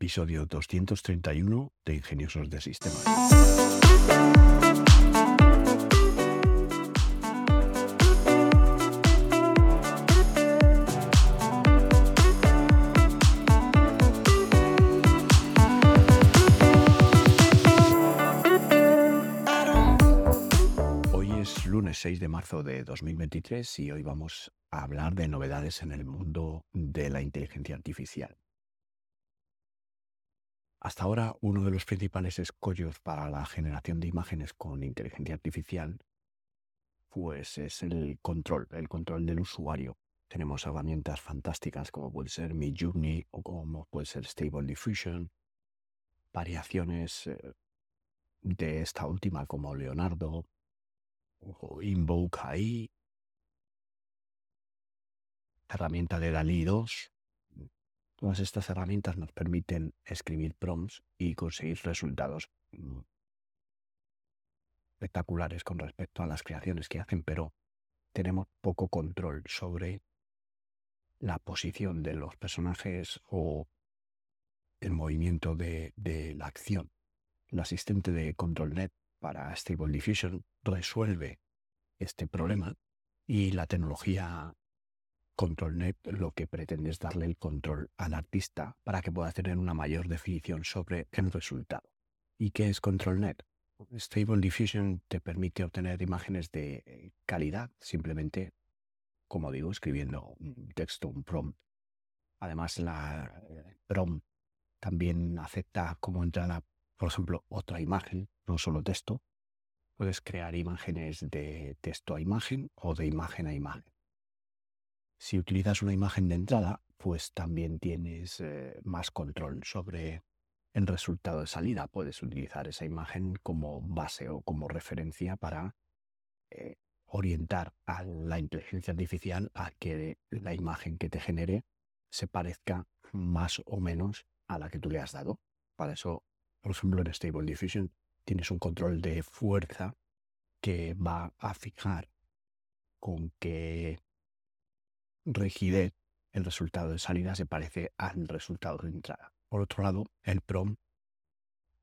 episodio 231 de Ingeniosos de Sistemas. Hoy es lunes 6 de marzo de 2023 y hoy vamos a hablar de novedades en el mundo de la inteligencia artificial. Hasta ahora, uno de los principales escollos para la generación de imágenes con inteligencia artificial, pues es el control, el control del usuario. Tenemos herramientas fantásticas como puede ser Midjourney o como puede ser Stable Diffusion, variaciones eh, de esta última como Leonardo o Invoke AI, herramienta de DALI 2, Todas estas herramientas nos permiten escribir prompts y conseguir resultados mm, espectaculares con respecto a las creaciones que hacen, pero tenemos poco control sobre la posición de los personajes o el movimiento de, de la acción. El asistente de ControlNet para Stable Diffusion resuelve este problema y la tecnología ControlNet lo que pretende es darle el control al artista para que pueda tener una mayor definición sobre el resultado. ¿Y qué es ControlNet? Stable Diffusion te permite obtener imágenes de eh, calidad simplemente, como digo, escribiendo un texto, un prompt. Además, la eh, prompt también acepta como entrada, por ejemplo, otra imagen, no solo texto. Puedes crear imágenes de texto a imagen o de imagen a imagen. Si utilizas una imagen de entrada, pues también tienes eh, más control sobre el resultado de salida. Puedes utilizar esa imagen como base o como referencia para eh, orientar a la inteligencia artificial a que la imagen que te genere se parezca más o menos a la que tú le has dado. Para eso, por ejemplo, en Stable Diffusion tienes un control de fuerza que va a fijar con qué rigidez, el resultado de salida se parece al resultado de entrada. Por otro lado, el PROM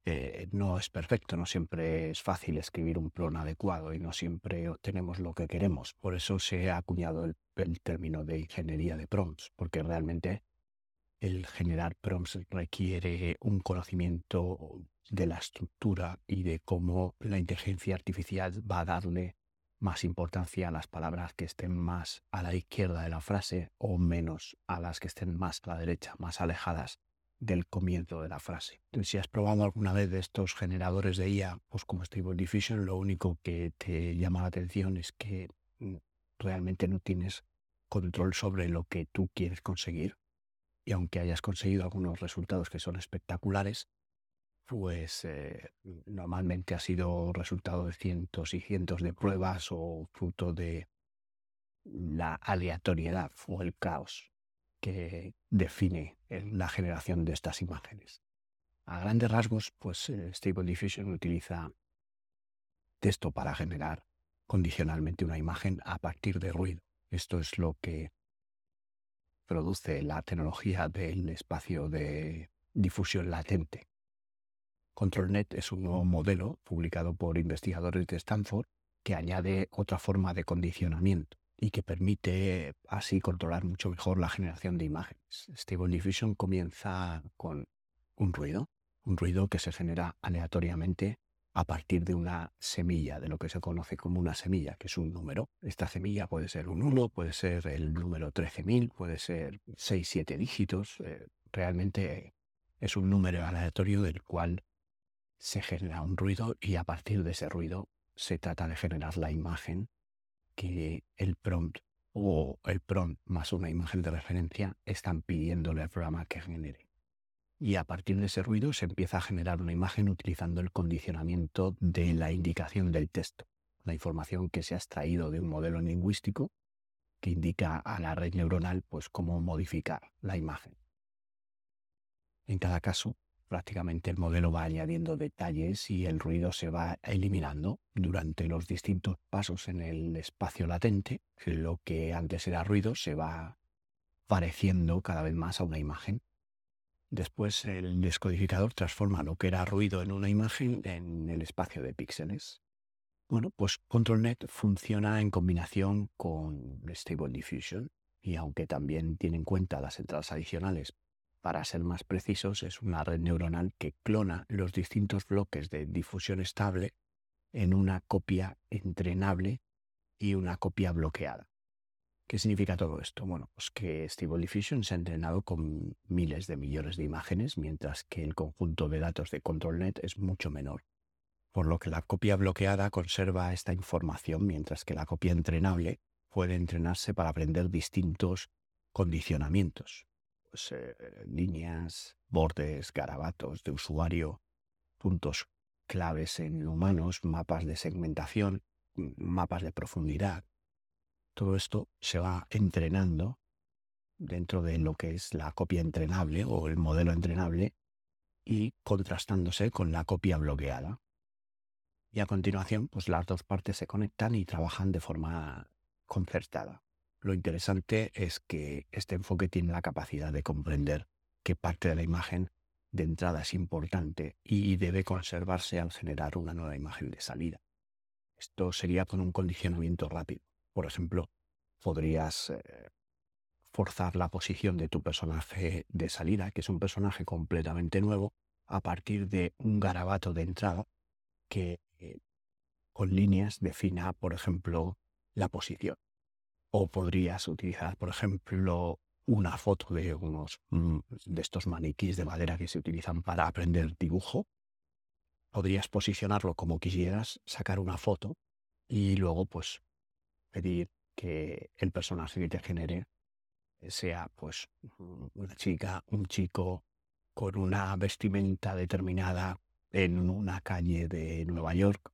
eh, no es perfecto, no siempre es fácil escribir un PROM adecuado y no siempre obtenemos lo que queremos. Por eso se ha acuñado el, término de ingeniería de prompts, porque realmente el generar prompts requiere un conocimiento de la estructura y de cómo la inteligencia artificial va a darle más importancia a las palabras que estén más a la izquierda de la frase o menos a las que estén más a la derecha, más alejadas del comienzo de la frase. Entonces, si has probado alguna vez de estos generadores de IA, pues como Stable Diffusion, lo único que te llama la atención es que mm, realmente no tienes control sobre lo que tú quieres conseguir. Y aunque hayas conseguido algunos resultados que son espectaculares, pues eh, normalmente ha sido resultado de cientos y cientos de pruebas o fruto de la aleatoriedad o el caos que define la generación de estas imágenes. A grandes rasgos, pues eh, Stable Diffusion utiliza texto para generar condicionalmente una imagen a partir de ruido. Esto es lo que produce la tecnología del espacio de difusión latente. ControlNet es un nuevo modelo publicado por investigadores de Stanford que añade otra forma de condicionamiento y que permite así controlar mucho mejor la generación de imágenes. Stable Diffusion comienza con un ruido, un ruido que se genera aleatoriamente a partir de una semilla, de lo que se conoce como una semilla, que es un número. Esta semilla puede ser un 1, puede ser el número 13.000, puede ser 6, 7 dígitos. Eh, realmente es un número aleatorio del cual se genera un ruido y a partir de ese ruido se trata de generar la imagen que el prompt o el prompt más una imagen de referencia están pidiéndole al programa que genere. Y a partir de ese ruido se empieza a generar una imagen utilizando el condicionamiento de la indicación del texto, la información que se ha extraído de un modelo lingüístico que indica a la red neuronal pues cómo modificar la imagen. En cada caso, prácticamente el modelo va añadiendo detalles y el ruido se va eliminando durante los distintos pasos en el espacio latente. Lo que antes era ruido se va pareciendo cada vez más a una imagen. Después el descodificador transforma lo que era ruido en una imagen en el espacio de píxeles. Bueno, pues ControlNet funciona en combinación con Stable Diffusion y aunque también tiene en cuenta las entradas adicionales, para ser más precisos, es una red neuronal que clona los distintos bloques de difusión estable en una copia entrenable y una copia bloqueada. ¿Qué significa todo esto? Bueno, pues que Stable Diffusion se ha entrenado con miles de millones de imágenes, mientras que el conjunto de datos de ControlNet es mucho menor. Por lo que la copia bloqueada conserva esta información, mientras que la copia entrenable puede entrenarse para aprender distintos condicionamientos. Pues, eh, líneas, bordes, garabatos de usuario, puntos claves en humanos, mapas de segmentación, mapas de profundidad, todo esto se va entrenando dentro de lo que es la copia entrenable o el modelo entrenable y contrastándose con la copia bloqueada. Y a continuación, pues las dos partes se conectan y trabajan de forma concertada. Lo interesante es que este enfoque tiene la capacidad de comprender qué parte de la imagen de entrada es importante y debe conservarse al generar una nueva imagen de salida. Esto sería con un condicionamiento rápido. Por ejemplo, podrías eh, forzar la posición de tu personaje de salida, que es un personaje completamente nuevo, a partir de un garabato de entrada que eh, con líneas defina, por ejemplo, la posición. O podrías utilizar, por ejemplo, una foto de unos mm, de estos maniquís de madera que se utilizan para aprender dibujo podrías posicionarlo como quisieras, sacar una foto y luego pues pedir que el personaje que te genere sea pues una chica, un chico con una vestimenta determinada en una calle de Nueva York.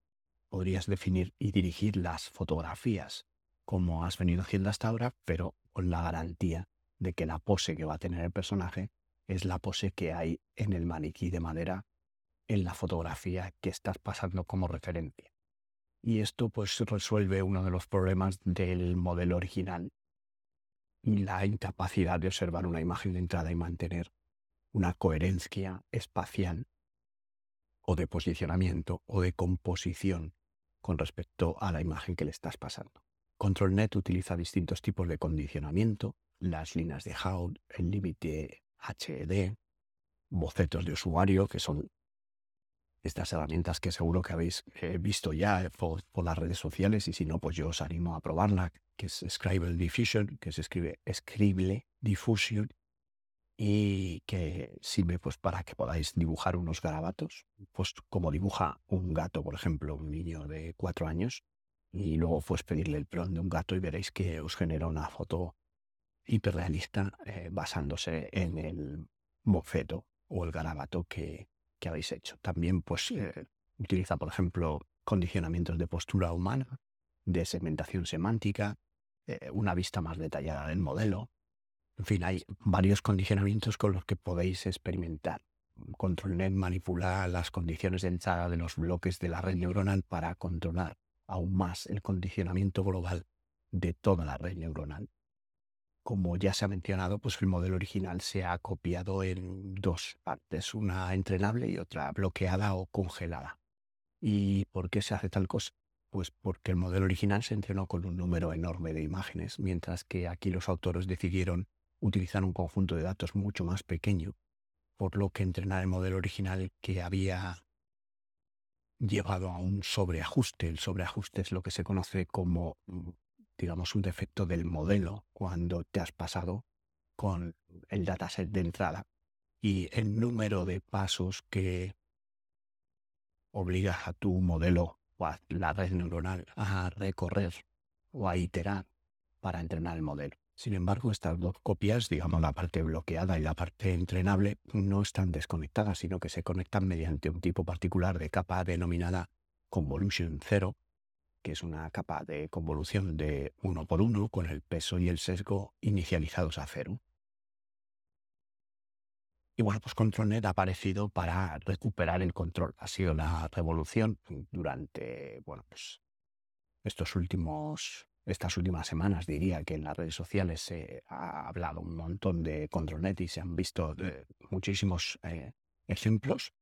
Podrías definir y dirigir las fotografías como has venido haciendo hasta ahora, pero con la garantía de que la pose que va a tener el personaje es la pose que hay en el maniquí de madera en la fotografía que estás pasando como referencia. Y esto pues resuelve uno de los problemas del modelo original la incapacidad de observar una imagen de entrada y mantener una coherencia espacial o de posicionamiento o de composición con respecto a la imagen que le estás pasando. ControlNet utiliza distintos tipos de condicionamiento, las líneas de Hout, el límite HED, bocetos de usuario, que son estas herramientas que seguro que habéis eh, visto ya por, las redes sociales y si no, pues yo os animo a probarla, que es Scribble Diffusion, que se escribe Scribble Diffusion y que sirve pues para que podáis dibujar unos garabatos, pues como dibuja un gato, por ejemplo, un niño de cuatro años, y luego pues pedirle el plan de un gato y veréis que os genera una foto hiperrealista eh, basándose en el boceto o el garabato que, que habéis hecho. También pues eh, utiliza, por ejemplo, condicionamientos de postura humana, de segmentación semántica, eh, una vista más detallada del modelo. En fin, hay varios condicionamientos con los que podéis experimentar. ControlNet manipula las condiciones de entrada de los bloques de la red neuronal para controlar aún más el condicionamiento global de toda la red neuronal como ya se ha mencionado, pues el modelo original se ha copiado en dos partes, una entrenable y otra bloqueada o congelada. ¿Y por qué se hace tal cosa? Pues porque el modelo original se entrenó con un número enorme de imágenes, mientras que aquí los autores decidieron utilizar un conjunto de datos mucho más pequeño, por lo que entrenar el modelo original que había llevado a un sobreajuste. El sobreajuste es lo que se conoce como mm, digamos, un defecto del modelo cuando te has pasado con el dataset de entrada y el número de pasos que obligas a tu modelo o a la red neuronal a recorrer o a iterar para entrenar el modelo. Sin embargo, estas dos copias, digamos la parte bloqueada y la parte entrenable, no están desconectadas, sino que se conectan mediante un tipo particular de capa denominada convolution 0, que es una capa de convolución de uno por uno con el peso y el sesgo inicializados a cero. Y bueno, pues ControlNet ha aparecido para recuperar el control. Ha sido la revolución durante, bueno, pues estos últimos estas últimas semanas diría que en las redes sociales se ha hablado un montón de ControlNet y se han visto eh, muchísimos eh, ejemplos.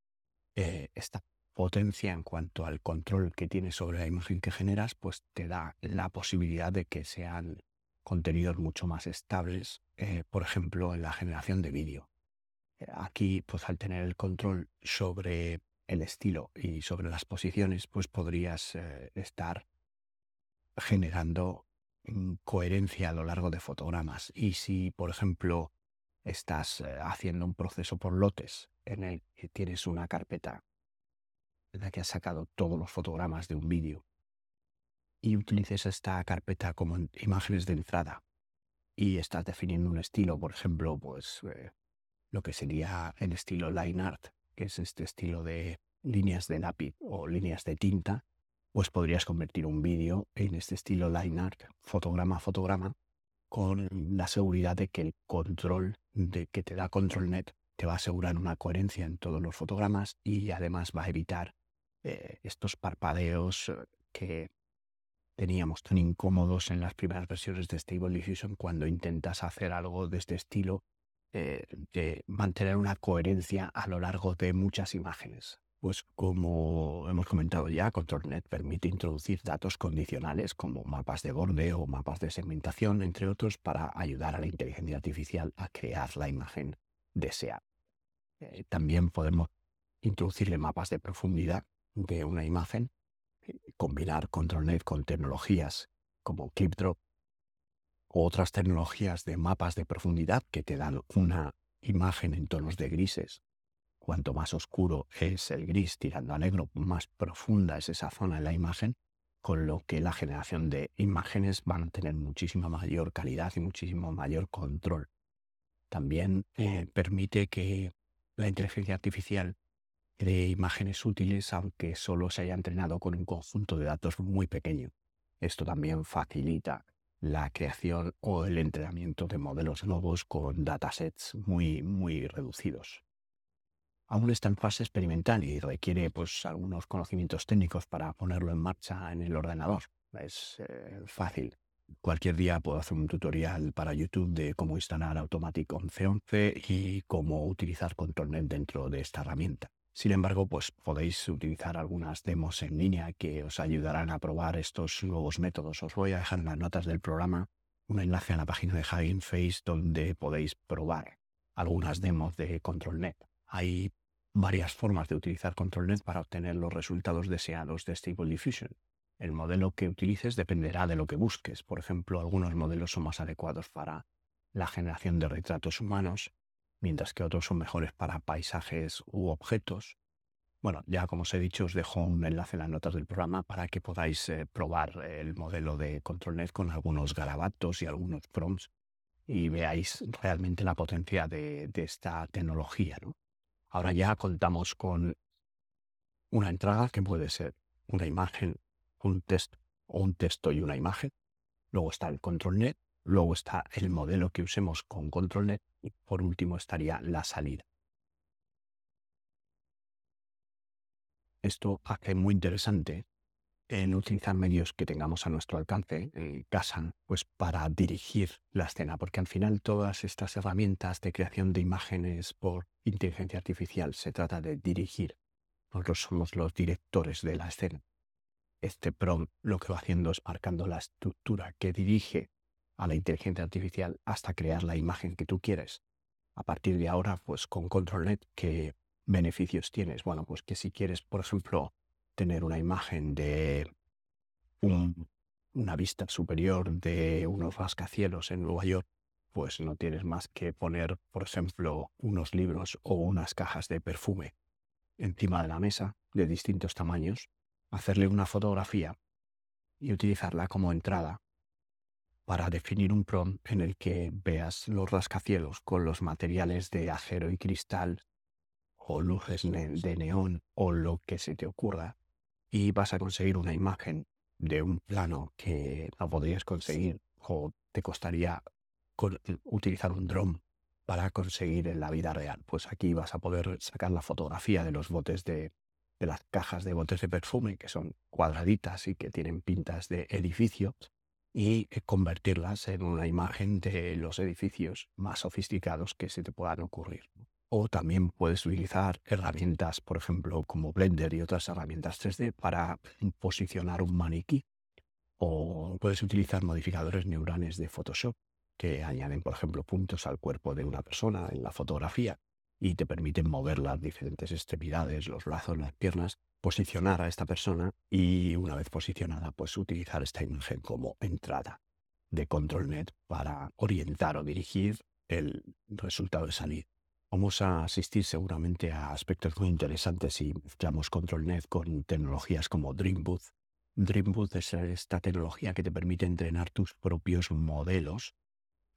Eh, esta potencia en cuanto al control que tienes sobre la imagen que generas, pues te da la posibilidad de que sean contenidos mucho más estables, por ejemplo, en la generación de vídeo. Aquí, pues al tener el control sobre el estilo y sobre las posiciones, pues podrías estar generando mm, coherencia a lo largo de fotogramas. Y si, por ejemplo, estás eh, haciendo un proceso por lotes en el que tienes una carpeta en la que has sacado todos los fotogramas de un vídeo y utilices esta carpeta como imágenes de entrada y estás definiendo un estilo, por ejemplo, pues eh, lo que sería el estilo line art, que es este estilo de líneas de lápiz o líneas de tinta, pues podrías convertir un vídeo en este estilo line art, fotograma a fotograma, con la seguridad de que el control de que te da ControlNet te va a asegurar una coherencia en todos los fotogramas y además va a evitar eh, estos parpadeos eh, que teníamos tan incómodos en las primeras versiones de Stable Diffusion cuando intentas hacer algo de este estilo, eh, de mantener una coherencia a lo largo de muchas imágenes. Pues como hemos comentado ya, ControlNet permite introducir datos condicionales como mapas de borde o mapas de segmentación, entre otros, para ayudar a la inteligencia artificial a crear la imagen deseada. Eh, también podemos introducirle mapas de profundidad de una imagen, combinar ControlNet con tecnologías como ClipDrop o otras tecnologías de mapas de profundidad que te dan una imagen en tonos de grises Cuanto más oscuro es el gris tirando a negro, más profunda es esa zona en la imagen, con lo que la generación de imágenes van a tener muchísima mayor calidad y muchísimo mayor control. También eh, permite que la inteligencia artificial cree imágenes útiles aunque solo se haya entrenado con un conjunto de datos muy pequeño. Esto también facilita la creación o el entrenamiento de modelos nuevos con datasets muy, muy reducidos aún está en fase experimental y requiere pues algunos conocimientos técnicos para ponerlo en marcha en el ordenador. Es eh, fácil. Cualquier día puedo hacer un tutorial para YouTube de cómo instalar Automatic 1111 y cómo utilizar ControlNet dentro de esta herramienta. Sin embargo, pues podéis utilizar algunas demos en línea que os ayudarán a probar estos nuevos métodos. Os voy a dejar en las notas del programa un enlace a la página de Hugging Face donde podéis probar algunas demos de ControlNet. Hay varias formas de utilizar ControlNet para obtener los resultados deseados de Stable Diffusion. El modelo que utilices dependerá de lo que busques. Por ejemplo, algunos modelos son más adecuados para la generación de retratos humanos, mientras que otros son mejores para paisajes u objetos. Bueno, ya como os he dicho, os dejo un enlace en las notas del programa para que podáis eh, probar el modelo de ControlNet con algunos garabatos y algunos prompts y veáis realmente la potencia de, de esta tecnología. ¿no? Ahora ya contamos con una entrada que puede ser una imagen, un texto o un texto y una imagen. Luego está el ControlNet, luego está el modelo que usemos con ControlNet y por último estaría la salida. Esto hace muy interesante en utilizar medios que tengamos a nuestro alcance en casa, pues para dirigir la escena, porque al final todas estas herramientas de creación de imágenes por inteligencia artificial se trata de dirigir. Nosotros somos los directores de la escena. Este prompt lo que va haciendo es marcando la estructura que dirige a la inteligencia artificial hasta crear la imagen que tú quieres. A partir de ahora, pues con ControlNet, ¿qué beneficios tienes? Bueno, pues que si quieres, por ejemplo, tener una imagen de una vista superior de unos rascacielos en Nueva York, pues no tienes más que poner, por ejemplo, unos libros o unas cajas de perfume encima de la mesa de distintos tamaños, hacerle una fotografía y utilizarla como entrada para definir un prompt en el que veas los rascacielos con los materiales de acero y cristal o luces de neón o lo que se te ocurra y vas a conseguir una imagen de un plano que no podrías conseguir o te costaría utilizar un dron para conseguir en la vida real. Pues aquí vas a poder sacar la fotografía de los botes de, de las cajas de botes de perfume que son cuadraditas y que tienen pintas de edificios y eh, convertirlas en una imagen de los edificios más sofisticados que se te puedan ocurrir. O también puedes utilizar herramientas, por ejemplo, como Blender y otras herramientas 3D para posicionar un maniquí. O puedes utilizar modificadores neurales de Photoshop que añaden, por ejemplo, puntos al cuerpo de una persona en la fotografía y te permiten mover las diferentes extremidades, los brazos, las piernas, posicionar a esta persona y una vez posicionada, pues utilizar esta imagen como entrada de ControlNet para orientar o dirigir el resultado de salida. Vamos a asistir seguramente a aspectos muy interesantes si mezclamos ControlNet con tecnologías como Dreambooth. Dreambooth es esta tecnología que te permite entrenar tus propios modelos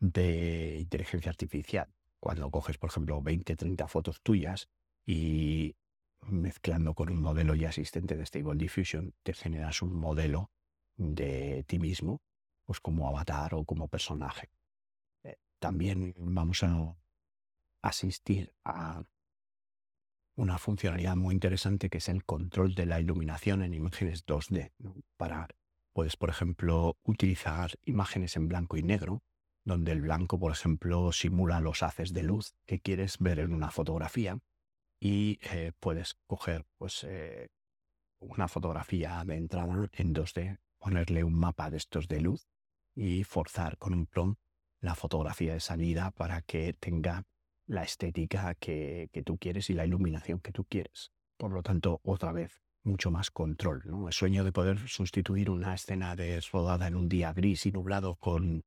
de inteligencia artificial cuando coges, por ejemplo, 20, 30 fotos tuyas y mezclando con un modelo ya asistente de Stable Diffusion, te generas un modelo de ti mismo, pues como avatar o como personaje. Eh, también vamos a asistir a una funcionalidad muy interesante que es el control de la iluminación en imágenes 2D. Para, puedes, por ejemplo, utilizar imágenes en blanco y negro donde el blanco, por ejemplo, simula los haces de luz que quieres ver en una fotografía y eh, puedes coger pues, eh, una fotografía de entrada en 2D, ponerle un mapa de estos de luz y forzar con un prompt la fotografía de salida para que tenga la estética que, que, tú quieres y la iluminación que tú quieres. Por lo tanto, otra vez, mucho más control. ¿no? El sueño de poder sustituir una escena de rodada en un día gris y nublado con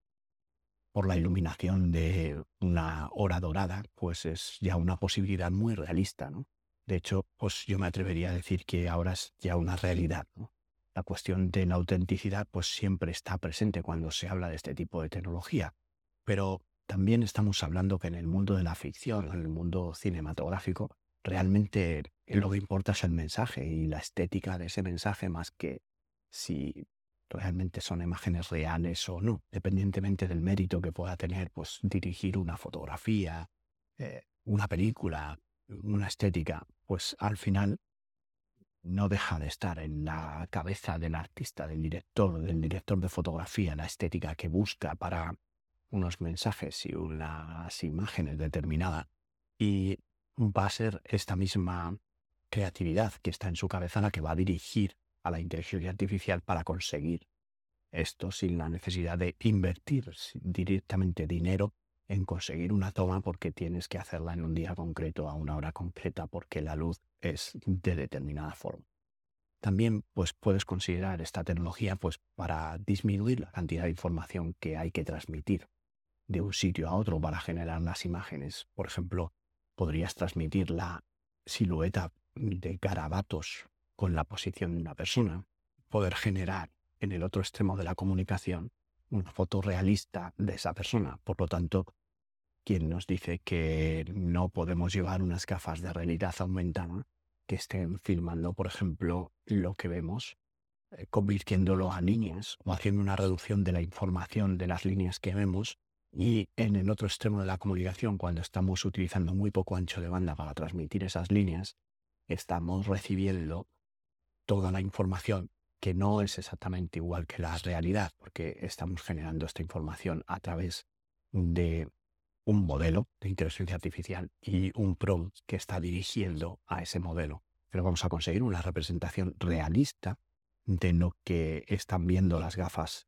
por la iluminación de una hora dorada, pues es ya una posibilidad muy realista, ¿no? De hecho, pues yo me atrevería a decir que ahora es ya una realidad, La cuestión de la autenticidad pues siempre está presente cuando se habla de este tipo de tecnología, pero también estamos hablando que en el mundo de la ficción, en el mundo cinematográfico, realmente lo que importa es el mensaje y la estética de ese mensaje más que si realmente son imágenes reales o no, dependientemente del mérito que pueda tener, pues dirigir una fotografía, eh, una película, una estética, pues al final no deja de estar en la cabeza del artista, del director, del director de fotografía, la estética que busca para unos mensajes y unas imágenes determinadas. Y va a ser esta misma creatividad que está en su cabeza la que va a dirigir a la inteligencia artificial para conseguir esto sin la necesidad de invertir directamente dinero en conseguir una toma porque tienes que hacerla en un día concreto a una hora concreta porque la luz es de determinada forma. También pues, puedes considerar esta tecnología pues, para disminuir la cantidad de información que hay que transmitir de un sitio a otro para generar las imágenes. Por ejemplo, podrías transmitir la silueta de garabatos con la posición de una persona, poder generar en el otro extremo de la comunicación una foto realista de esa persona. Por lo tanto, quien nos dice que no podemos llevar unas gafas de realidad aumentada que estén filmando, por ejemplo, lo que vemos, eh, convirtiéndolo a líneas o haciendo una reducción de la información de las líneas que vemos y en el otro extremo de la comunicación, cuando estamos utilizando muy poco ancho de banda para transmitir esas líneas, estamos recibiendo toda la información que no es exactamente igual que la realidad, porque estamos generando esta información a través de un modelo de inteligencia artificial y un prompt que está dirigiendo a ese modelo. Pero vamos a conseguir una representación realista de lo que están viendo las gafas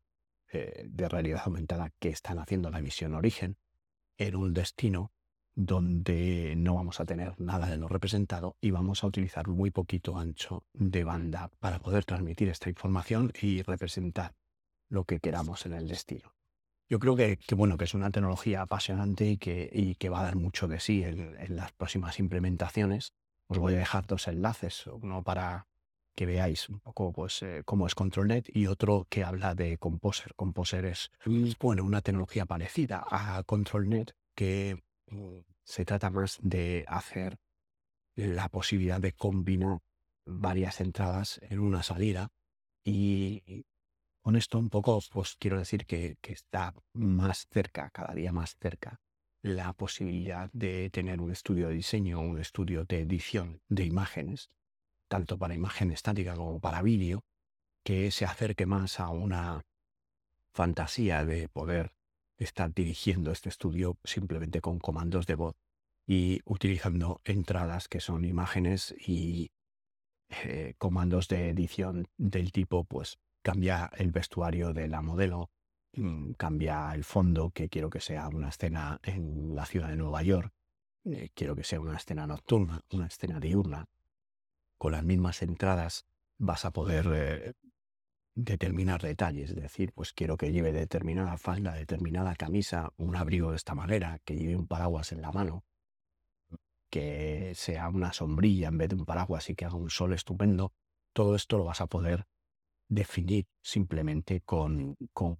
eh, de realidad aumentada que están haciendo la emisión origen en un destino donde no vamos a tener nada de lo representado y vamos a utilizar muy poquito ancho de banda para poder transmitir esta información y representar lo que queramos en el destino. Yo creo que, bueno, que es una tecnología apasionante y que, y que va a dar mucho de sí en, las próximas implementaciones. Os voy a dejar dos enlaces, uno para que veáis un poco pues, eh, cómo es ControlNet y otro que habla de Composer. Composer es bueno, una tecnología parecida a ControlNet que Mm, se trata más de hacer la posibilidad de combinar varias entradas en una salida y con esto un poco pues quiero decir que, que está más cerca, cada día más cerca, la posibilidad de tener un estudio de diseño, un estudio de edición de imágenes, tanto para imagen estática como para vídeo, que se acerque más a una fantasía de poder estar dirigiendo este estudio simplemente con comandos de voz y utilizando entradas que son imágenes y eh, comandos de edición del tipo, pues cambia el vestuario de la modelo, mm, cambia el fondo, que quiero que sea una escena en la ciudad de Nueva York, eh, quiero que sea una escena nocturna, una escena diurna. Con las mismas entradas vas a poder eh, determinar detalles, es decir, pues quiero que lleve determinada falda, determinada camisa, un abrigo de esta manera, que lleve un paraguas en la mano, que sea una sombrilla en vez de un paraguas y que haga un sol estupendo. Todo esto lo vas a poder definir simplemente con, con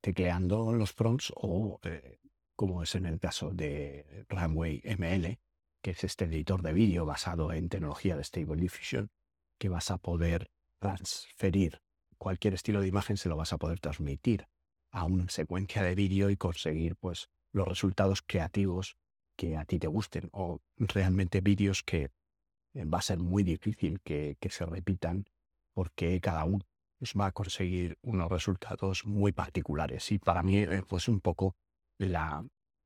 tecleando los prompts o, eh, como es en el caso de Runway ML, que es este editor de vídeo basado en tecnología de Stable Diffusion, que vas a poder transferir cualquier estilo de imagen, se lo vas a poder transmitir a una secuencia de vídeo y conseguir pues los resultados creativos que a ti te gusten o realmente vídeos que va a ser muy difícil que, se repitan porque cada uno va a conseguir unos resultados muy particulares. Y para mí, eh, pues un poco la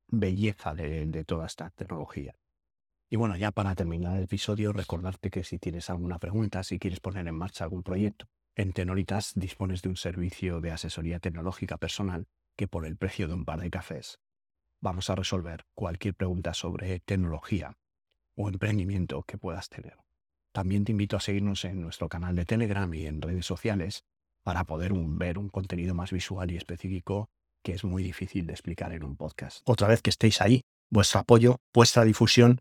belleza de, toda esta tecnología. Y bueno, ya para terminar el episodio, recordarte que si tienes alguna pregunta, si quieres poner en marcha algún proyecto, en Tenoritas dispones de un servicio de asesoría tecnológica personal que por el precio de un par de cafés vamos a resolver cualquier pregunta sobre tecnología o emprendimiento que puedas tener. También te invito a seguirnos en nuestro canal de Telegram y en redes sociales para poder ver un contenido más visual y específico que es muy difícil de explicar en un podcast. Otra vez que estéis ahí, vuestro apoyo, vuestra difusión